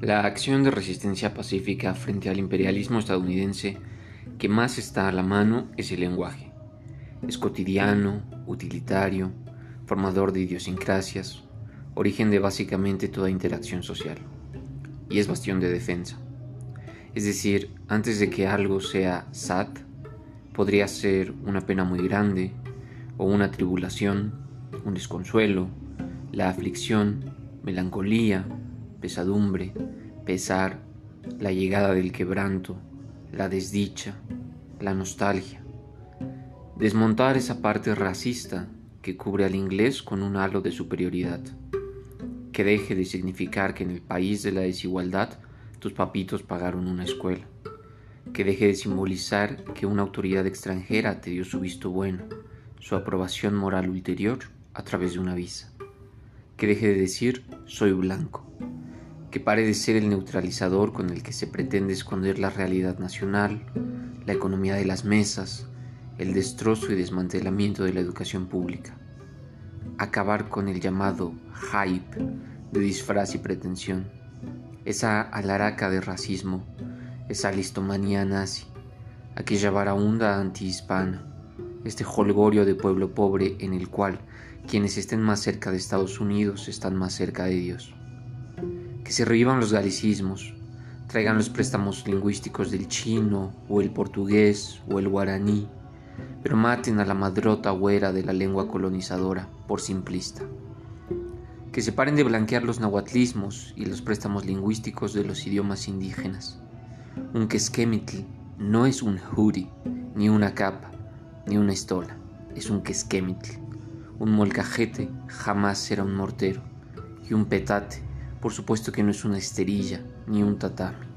La acción de resistencia pacífica frente al imperialismo estadounidense que más está a la mano es el lenguaje. Es cotidiano, utilitario, formador de idiosincrasias, origen de básicamente toda interacción social, y es bastión de defensa. Es decir, antes de que algo sea SAT, podría ser una pena muy grande, o una tribulación, un desconsuelo, la aflicción, melancolía, pesadumbre, pesar, la llegada del quebranto, la desdicha, la nostalgia. Desmontar esa parte racista que cubre al inglés con un halo de superioridad. Que deje de significar que en el país de la desigualdad tus papitos pagaron una escuela. Que deje de simbolizar que una autoridad extranjera te dio su visto bueno, su aprobación moral ulterior a través de una visa. Que deje de decir soy blanco que pare de ser el neutralizador con el que se pretende esconder la realidad nacional, la economía de las mesas, el destrozo y desmantelamiento de la educación pública. Acabar con el llamado hype de disfraz y pretensión, esa alaraca de racismo, esa listomanía nazi, aquella varaunda antihispana, este holgorio de pueblo pobre en el cual quienes estén más cerca de Estados Unidos están más cerca de Dios que se revivan los galicismos, traigan los préstamos lingüísticos del chino o el portugués o el guaraní, pero maten a la madrota güera de la lengua colonizadora por simplista. Que se paren de blanquear los nahuatlismos y los préstamos lingüísticos de los idiomas indígenas. Un quesquemitl no es un juri, ni una capa, ni una estola, es un quesquemitl. Un molcajete jamás será un mortero, y un petate por supuesto que no es una esterilla ni un tatami.